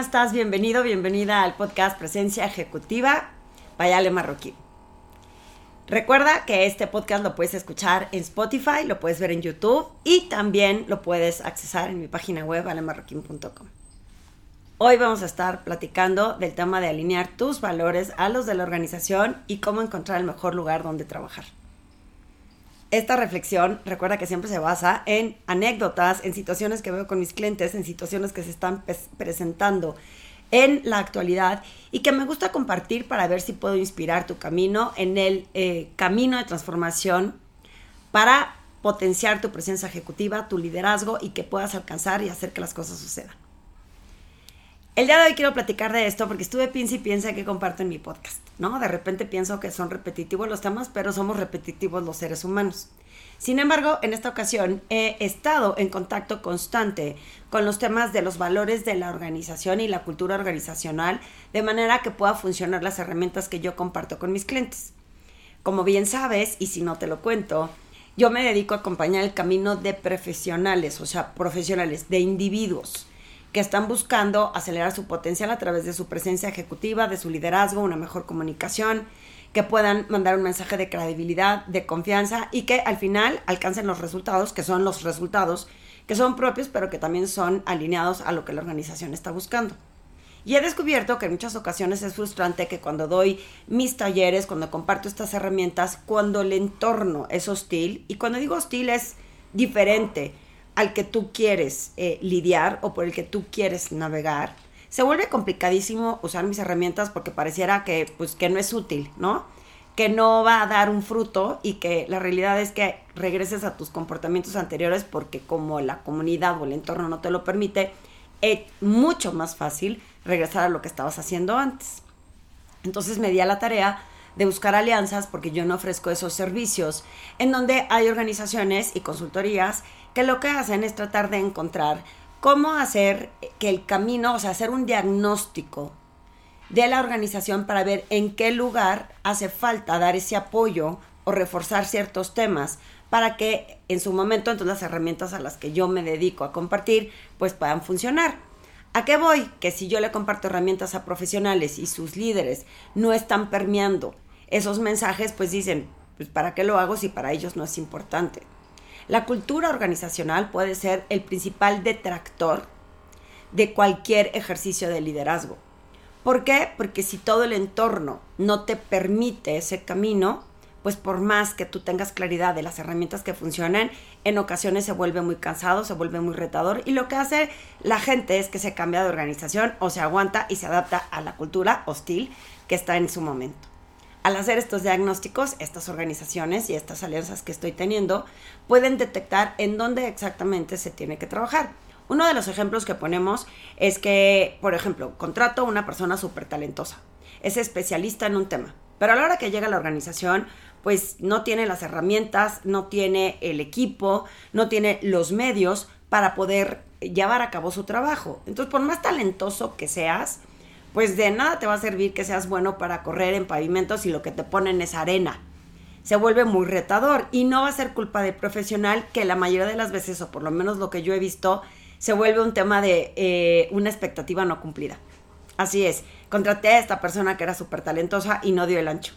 estás? Bienvenido, bienvenida al podcast Presencia Ejecutiva Payale Marroquín. Recuerda que este podcast lo puedes escuchar en Spotify, lo puedes ver en YouTube y también lo puedes accesar en mi página web alemarroquín.com. Hoy vamos a estar platicando del tema de alinear tus valores a los de la organización y cómo encontrar el mejor lugar donde trabajar. Esta reflexión, recuerda que siempre se basa en anécdotas, en situaciones que veo con mis clientes, en situaciones que se están presentando en la actualidad y que me gusta compartir para ver si puedo inspirar tu camino en el eh, camino de transformación para potenciar tu presencia ejecutiva, tu liderazgo y que puedas alcanzar y hacer que las cosas sucedan. El día de hoy quiero platicar de esto porque estuve piensa y piensa que comparto en mi podcast, ¿no? De repente pienso que son repetitivos los temas, pero somos repetitivos los seres humanos. Sin embargo, en esta ocasión he estado en contacto constante con los temas de los valores de la organización y la cultura organizacional, de manera que pueda funcionar las herramientas que yo comparto con mis clientes. Como bien sabes, y si no te lo cuento, yo me dedico a acompañar el camino de profesionales, o sea, profesionales, de individuos que están buscando acelerar su potencial a través de su presencia ejecutiva, de su liderazgo, una mejor comunicación, que puedan mandar un mensaje de credibilidad, de confianza y que al final alcancen los resultados, que son los resultados que son propios, pero que también son alineados a lo que la organización está buscando. Y he descubierto que en muchas ocasiones es frustrante que cuando doy mis talleres, cuando comparto estas herramientas, cuando el entorno es hostil, y cuando digo hostil es diferente, al que tú quieres eh, lidiar o por el que tú quieres navegar, se vuelve complicadísimo usar mis herramientas porque pareciera que, pues, que no es útil, ¿no? Que no va a dar un fruto y que la realidad es que regreses a tus comportamientos anteriores porque como la comunidad o el entorno no te lo permite, es mucho más fácil regresar a lo que estabas haciendo antes. Entonces me di a la tarea de buscar alianzas porque yo no ofrezco esos servicios en donde hay organizaciones y consultorías que lo que hacen es tratar de encontrar cómo hacer que el camino, o sea, hacer un diagnóstico de la organización para ver en qué lugar hace falta dar ese apoyo o reforzar ciertos temas para que en su momento entonces las herramientas a las que yo me dedico a compartir pues puedan funcionar. ¿A qué voy? Que si yo le comparto herramientas a profesionales y sus líderes no están permeando esos mensajes, pues dicen, pues ¿para qué lo hago si para ellos no es importante? La cultura organizacional puede ser el principal detractor de cualquier ejercicio de liderazgo. ¿Por qué? Porque si todo el entorno no te permite ese camino, pues por más que tú tengas claridad de las herramientas que funcionan, en ocasiones se vuelve muy cansado, se vuelve muy retador y lo que hace la gente es que se cambia de organización o se aguanta y se adapta a la cultura hostil que está en su momento. Al hacer estos diagnósticos, estas organizaciones y estas alianzas que estoy teniendo pueden detectar en dónde exactamente se tiene que trabajar. Uno de los ejemplos que ponemos es que, por ejemplo, contrato a una persona súper talentosa, es especialista en un tema, pero a la hora que llega a la organización, pues no tiene las herramientas, no tiene el equipo, no tiene los medios para poder llevar a cabo su trabajo. Entonces, por más talentoso que seas, pues de nada te va a servir que seas bueno para correr en pavimentos si lo que te ponen es arena. Se vuelve muy retador y no va a ser culpa del profesional que la mayoría de las veces, o por lo menos lo que yo he visto, se vuelve un tema de eh, una expectativa no cumplida. Así es, contraté a esta persona que era súper talentosa y no dio el ancho.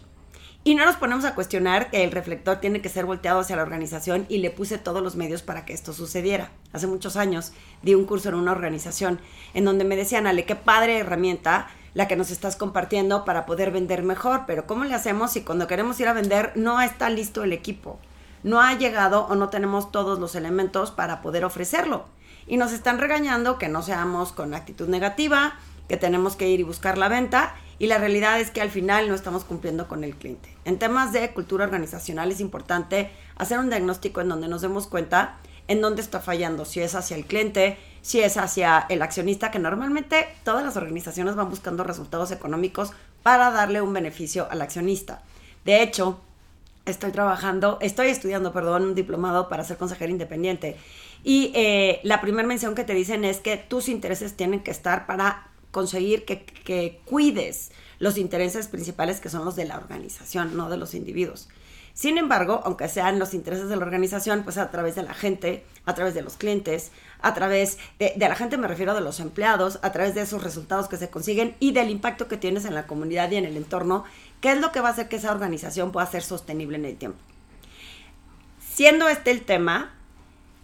Y no nos ponemos a cuestionar que el reflector tiene que ser volteado hacia la organización y le puse todos los medios para que esto sucediera. Hace muchos años di un curso en una organización en donde me decían, Ale, qué padre herramienta la que nos estás compartiendo para poder vender mejor, pero ¿cómo le hacemos si cuando queremos ir a vender no está listo el equipo? No ha llegado o no tenemos todos los elementos para poder ofrecerlo. Y nos están regañando que no seamos con actitud negativa, que tenemos que ir y buscar la venta y la realidad es que al final no estamos cumpliendo con el cliente. En temas de cultura organizacional es importante hacer un diagnóstico en donde nos demos cuenta en dónde está fallando, si es hacia el cliente, si es hacia el accionista, que normalmente todas las organizaciones van buscando resultados económicos para darle un beneficio al accionista. De hecho, estoy trabajando, estoy estudiando, perdón, un diplomado para ser consejero independiente. Y eh, la primera mención que te dicen es que tus intereses tienen que estar para conseguir que, cuides los intereses principales que son los de la organización, no de los individuos. Sin embargo, aunque sean los intereses de la organización, pues a través de la gente, a través de los clientes, a través de, la gente, me refiero de los empleados, a través de esos resultados que se consiguen y del impacto que tienes en la comunidad y en el entorno, que es lo que va a hacer que esa organización pueda ser sostenible en el tiempo. Siendo este el tema,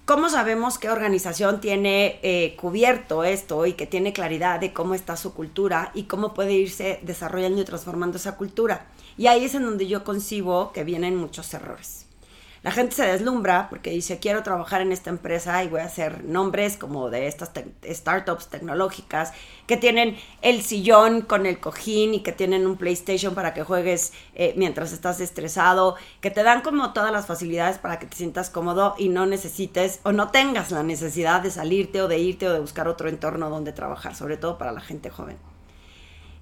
¿cómo sabemos qué organización tiene eh, cubierto esto y que tiene claridad de cómo está su cultura y cómo puede irse desarrollando y transformando esa cultura? Y ahí es en donde yo concibo que vienen muchos errores. La gente se deslumbra porque dice, quiero trabajar en esta empresa y voy a hacer nombres como de estas startups tecnológicas que tienen el sillón con el cojín y que tienen un PlayStation para que juegues eh, mientras estás estresado, que te dan como todas las facilidades para que te sientas cómodo y no necesites o no tengas la necesidad de salirte o de irte o de buscar otro entorno donde trabajar, sobre todo para la gente joven.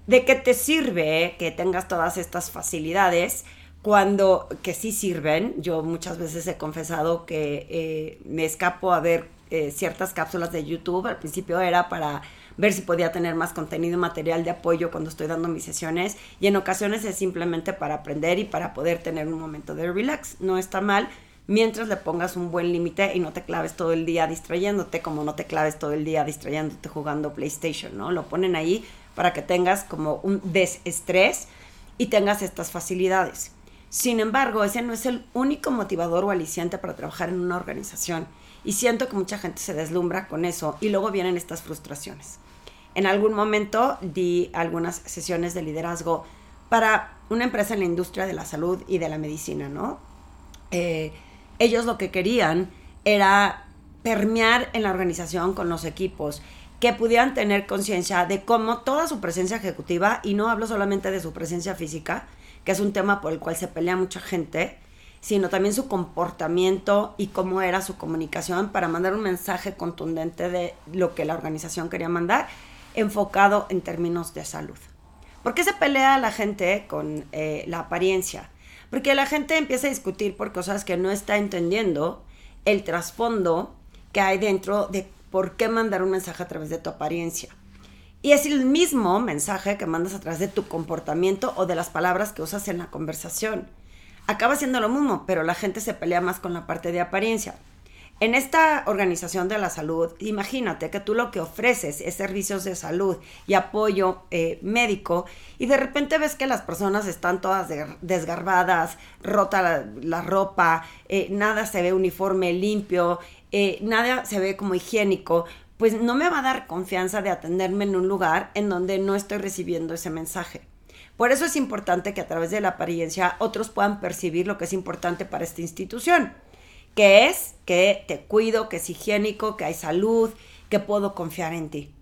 ¿De qué te sirve que tengas todas estas facilidades? Cuando, que sí sirven, yo muchas veces he confesado que eh, me escapo a ver eh, ciertas cápsulas de YouTube. Al principio era para ver si podía tener más contenido material de apoyo cuando estoy dando mis sesiones y en ocasiones es simplemente para aprender y para poder tener un momento de relax. No está mal mientras le pongas un buen límite y no te claves todo el día distrayéndote, como no te claves todo el día distrayéndote jugando PlayStation, ¿no? Lo ponen ahí para que tengas como un desestrés y tengas estas facilidades. Sin embargo, ese no es el único motivador o aliciente para trabajar en una organización. Y siento que mucha gente se deslumbra con eso y luego vienen estas frustraciones. En algún momento di algunas sesiones de liderazgo para una empresa en la industria de la salud y de la medicina, ¿no? Eh, ellos lo que querían era permear en la organización con los equipos que pudieran tener conciencia de cómo toda su presencia ejecutiva, y no hablo solamente de su presencia física, que es un tema por el cual se pelea mucha gente, sino también su comportamiento y cómo era su comunicación para mandar un mensaje contundente de lo que la organización quería mandar, enfocado en términos de salud. ¿Por qué se pelea la gente con eh, la apariencia? Porque la gente empieza a discutir por cosas que no está entendiendo el trasfondo que hay dentro de ¿por qué mandar un mensaje a través de tu apariencia? Y es el mismo mensaje que mandas a través de tu comportamiento o de las palabras que usas en la conversación. Acaba siendo lo mismo, pero la gente se pelea más con la parte de apariencia. En esta organización de la salud, imagínate que tú lo que ofreces es servicios de salud y apoyo eh, médico y de repente ves que las personas están todas desgarbadas, rota la, ropa, eh, nada se ve uniforme, limpio, eh, nada se ve como higiénico, pues no me va a dar confianza de atenderme en un lugar en donde no estoy recibiendo ese mensaje. Por eso es importante que a través de la apariencia otros puedan percibir lo que es importante para esta institución, que es que te cuido, que es higiénico, que hay salud, que puedo confiar en ti.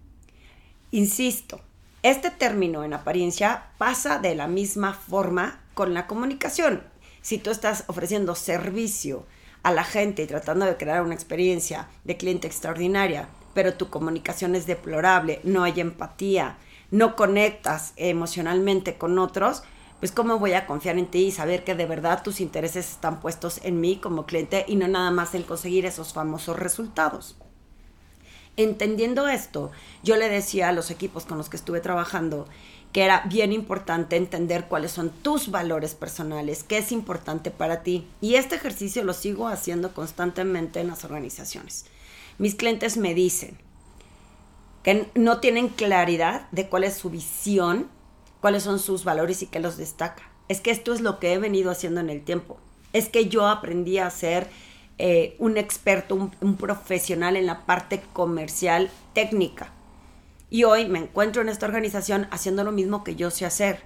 Insisto, este término en apariencia pasa de la misma forma con la comunicación. Si tú estás ofreciendo servicio, a la gente y tratando de crear una experiencia de cliente extraordinaria, pero tu comunicación es deplorable, no hay empatía, no conectas emocionalmente con otros, pues cómo voy a confiar en ti y saber que de verdad tus intereses están puestos en mí como cliente y no nada más en conseguir esos famosos resultados. Entendiendo esto, yo le decía a los equipos con los que estuve trabajando que era bien importante entender cuáles son tus valores personales, qué es importante para ti. Y este ejercicio lo sigo haciendo constantemente en las organizaciones. Mis clientes me dicen que no tienen claridad de cuál es su visión, cuáles son sus valores y qué los destaca. Es que esto es lo que he venido haciendo en el tiempo. Es que yo aprendí a ser eh, un experto, un profesional en la parte comercial técnica y hoy me encuentro en esta organización haciendo lo mismo que yo sé hacer.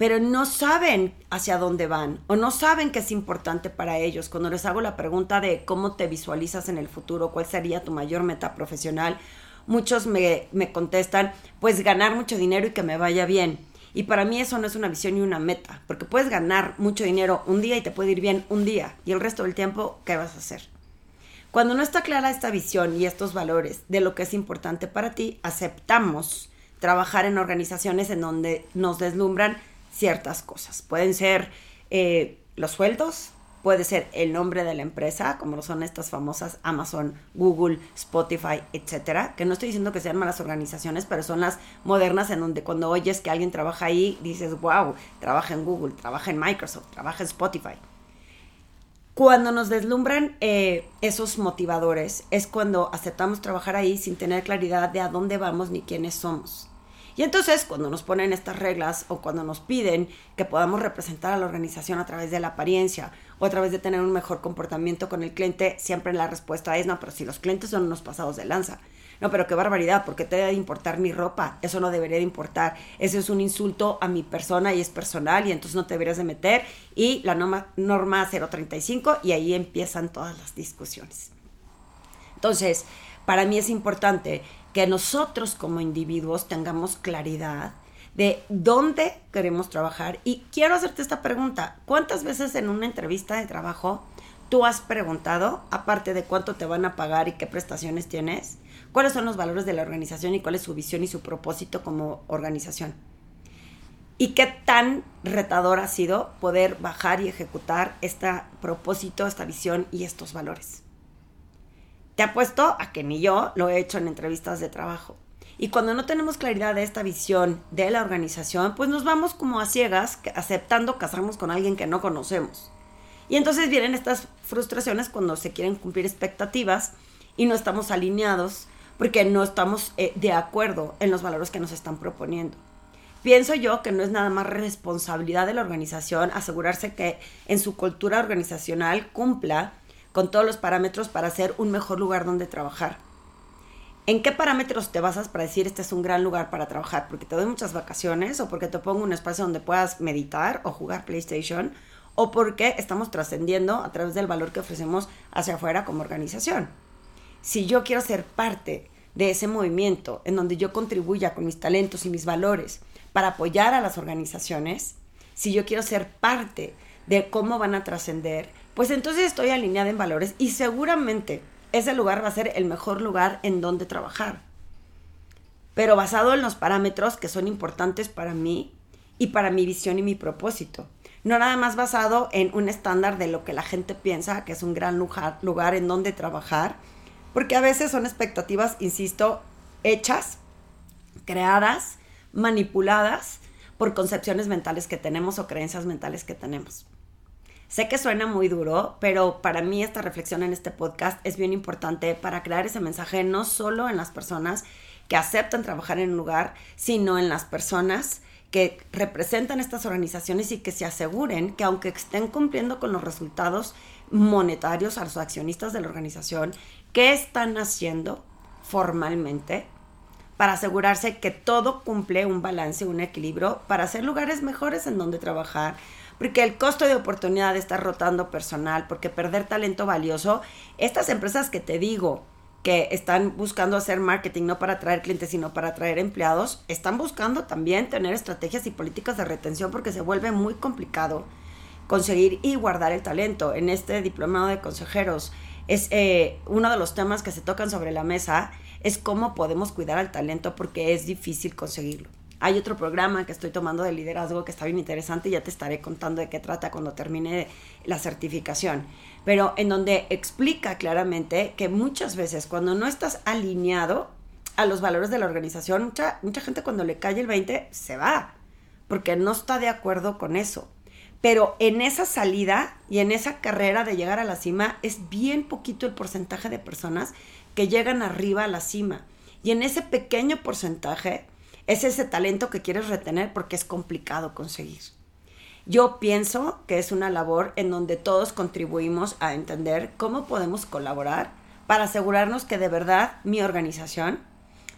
Pero no saben hacia dónde van o no saben qué es importante para ellos. Cuando les hago la pregunta de cómo te visualizas en el futuro, cuál sería tu mayor meta profesional, muchos me, me contestan, pues ganar mucho dinero y que me vaya bien. Y para mí eso no es una visión ni una meta, porque puedes ganar mucho dinero un día y te puede ir bien un día, y el resto del tiempo, ¿qué vas a hacer? Cuando no está clara esta visión y estos valores de lo que es importante para ti, aceptamos trabajar en organizaciones en donde nos deslumbran ciertas cosas. Pueden ser eh, los sueldos, puede ser el nombre de la empresa, como son estas famosas Amazon, Google, Spotify, etcétera. Que no estoy diciendo que sean malas organizaciones, pero son las modernas en donde cuando oyes que alguien trabaja ahí, dices, wow, trabaja en Google, trabaja en Microsoft, trabaja en Spotify. cuando nos deslumbran eh, esos motivadores es cuando aceptamos trabajar ahí sin tener claridad de a dónde vamos ni quiénes somos. Y entonces cuando nos ponen estas reglas o cuando nos piden que podamos representar a la organización a través de la apariencia o a través de tener un mejor comportamiento con el cliente, siempre la respuesta es no, pero si los clientes son unos pasados de lanza. No, pero qué barbaridad, porque te debe de importar mi ropa. Eso no debería de importar. Ese es un insulto a mi persona y es personal y entonces no te deberías de meter. Y la norma, norma 035 y ahí empiezan todas las discusiones. Entonces, para mí es importante que nosotros como individuos tengamos claridad de dónde queremos trabajar. Y quiero hacerte esta pregunta. ¿Cuántas veces en una entrevista de trabajo tú has preguntado, aparte de cuánto te van a pagar y qué prestaciones tienes, cuáles son los valores de la organización y cuál es su visión y su propósito como organización. Y qué tan retador ha sido poder bajar y ejecutar este propósito, esta visión y estos valores. Te apuesto a que ni yo lo he hecho en entrevistas de trabajo. Y cuando no tenemos claridad de esta visión de la organización, pues nos vamos como a ciegas, aceptando casarnos con alguien que no conocemos. Y entonces vienen estas frustraciones cuando se quieren cumplir expectativas y no estamos alineados porque no estamos eh, de acuerdo en los valores que nos están proponiendo. Pienso yo que no es nada más responsabilidad de la organización asegurarse que en su cultura organizacional cumpla con todos los parámetros para ser un mejor lugar donde trabajar. ¿En qué parámetros te basas para decir este es un gran lugar para trabajar? ¿Porque te doy muchas vacaciones o porque te pongo un espacio donde puedas meditar o jugar PlayStation? ¿O porque estamos trascendiendo a través del valor que ofrecemos hacia afuera como organización? si yo quiero ser parte de ese movimiento en donde yo contribuya con mis talentos y mis valores para apoyar a las organizaciones, si yo quiero ser parte de cómo van a trascender, pues entonces estoy alineada en valores y seguramente ese lugar va a ser el mejor lugar en donde trabajar. Pero basado en los parámetros que son importantes para mí y para mi visión y mi propósito. No nada más basado en un estándar de lo que la gente piensa que es un gran lugar, lugar en donde trabajar, porque a veces son expectativas, insisto, hechas, creadas, manipuladas por concepciones mentales que tenemos o creencias mentales que tenemos. Sé que suena muy duro, pero para mí esta reflexión en este podcast es bien importante para crear ese mensaje no solo en las personas que aceptan trabajar en un lugar, sino en las personas que representan estas organizaciones y que se aseguren que aunque estén cumpliendo con los resultados monetarios a los accionistas de la organización, ¿qué están haciendo formalmente para asegurarse que todo cumple un balance, un equilibrio, para hacer lugares mejores en donde trabajar? Porque el costo de oportunidad de estar rotando personal, porque perder talento valioso, estas empresas que te digo, que están buscando hacer marketing no para atraer clientes, sino para atraer empleados, están buscando también tener estrategias y políticas de retención porque se vuelve muy complicado conseguir y guardar el talento. En este diplomado de consejeros es eh, uno de los temas que se tocan sobre la mesa, es cómo podemos cuidar al talento porque es difícil conseguirlo. Hay otro programa que estoy tomando de liderazgo que está bien interesante y ya te estaré contando de qué trata cuando termine la certificación pero en donde explica claramente que muchas veces cuando no estás alineado a los valores de la organización, mucha, mucha gente cuando le cae el 20 se va, porque no está de acuerdo con eso. Pero en esa salida y en esa carrera de llegar a la cima es bien poquito el porcentaje de personas que llegan arriba a la cima. Y en ese pequeño porcentaje es ese talento que quieres retener porque es complicado conseguir. Yo pienso que es una labor en donde todos contribuimos a entender cómo podemos colaborar para asegurarnos que de verdad mi organización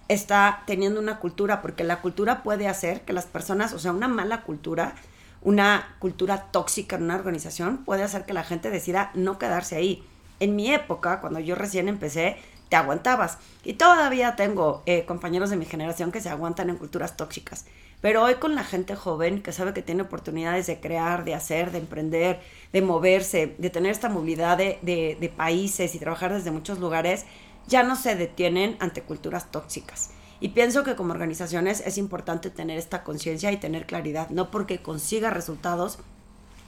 está teniendo una cultura, porque la cultura puede hacer que las personas, o sea, una mala cultura, una cultura tóxica en una organización, puede hacer que la gente decida no quedarse ahí. En mi época, cuando yo recién empecé, te aguantabas. Y todavía tengo eh, compañeros de mi generación que se aguantan en culturas tóxicas. Pero hoy con la gente joven que sabe que tiene oportunidades de crear, de hacer, de emprender, de moverse, de tener esta movilidad de, de, países y trabajar desde muchos lugares, ya no se detienen ante culturas tóxicas. Y pienso que como organizaciones es importante tener esta conciencia y tener claridad, no porque consiga resultados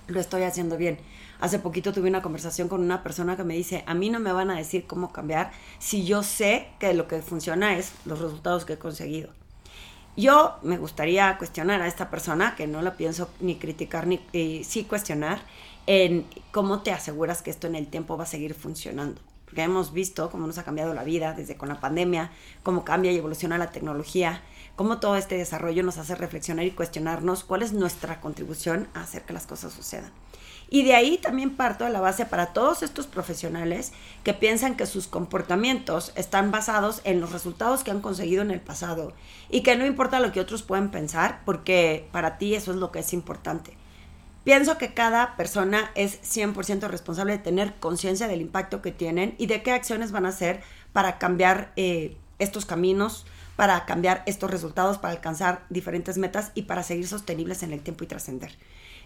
lo estoy haciendo bien. Hace poquito tuve una conversación con una persona que me dice, a mí no me van a decir cómo cambiar si yo sé que lo que funciona es los resultados que he conseguido. Yo me gustaría cuestionar a esta persona, que no la pienso ni criticar ni sí cuestionar, en cómo te aseguras que esto en el tiempo va a seguir funcionando. Porque hemos visto cómo nos ha cambiado la vida desde con la pandemia, cómo cambia y evoluciona la tecnología, cómo todo este desarrollo nos hace reflexionar y cuestionarnos cuál es nuestra contribución a hacer que las cosas sucedan. Y de ahí también parto de la base para todos estos profesionales que piensan que sus comportamientos están basados en los resultados que han conseguido en el pasado y que no importa lo que otros puedan pensar, porque para ti eso es lo que es importante. Pienso que cada persona es 100% responsable de tener conciencia del impacto que tienen y de qué acciones van a hacer para cambiar eh, estos caminos, para cambiar estos resultados, para alcanzar diferentes metas y para seguir sostenibles en el tiempo y trascender.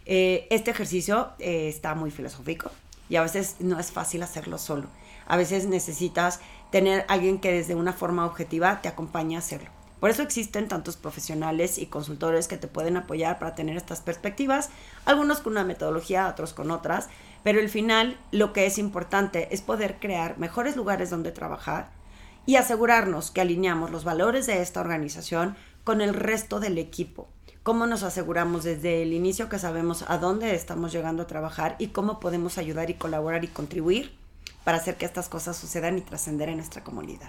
Eh, este ejercicio eh, está muy filosófico y a veces no es fácil hacerlo solo. A veces necesitas tener alguien que desde una forma objetiva te acompañe a hacerlo. Por eso existen tantos profesionales y consultores que te pueden apoyar para tener estas perspectivas, algunos con una metodología, otros con otras, pero al final lo que es importante es poder crear mejores lugares donde trabajar y asegurarnos que alineamos los valores de esta organización con el resto del equipo cómo nos aseguramos desde el inicio que sabemos a dónde estamos llegando a trabajar y cómo podemos ayudar y colaborar y contribuir para hacer que estas cosas sucedan y trascender en nuestra comunidad.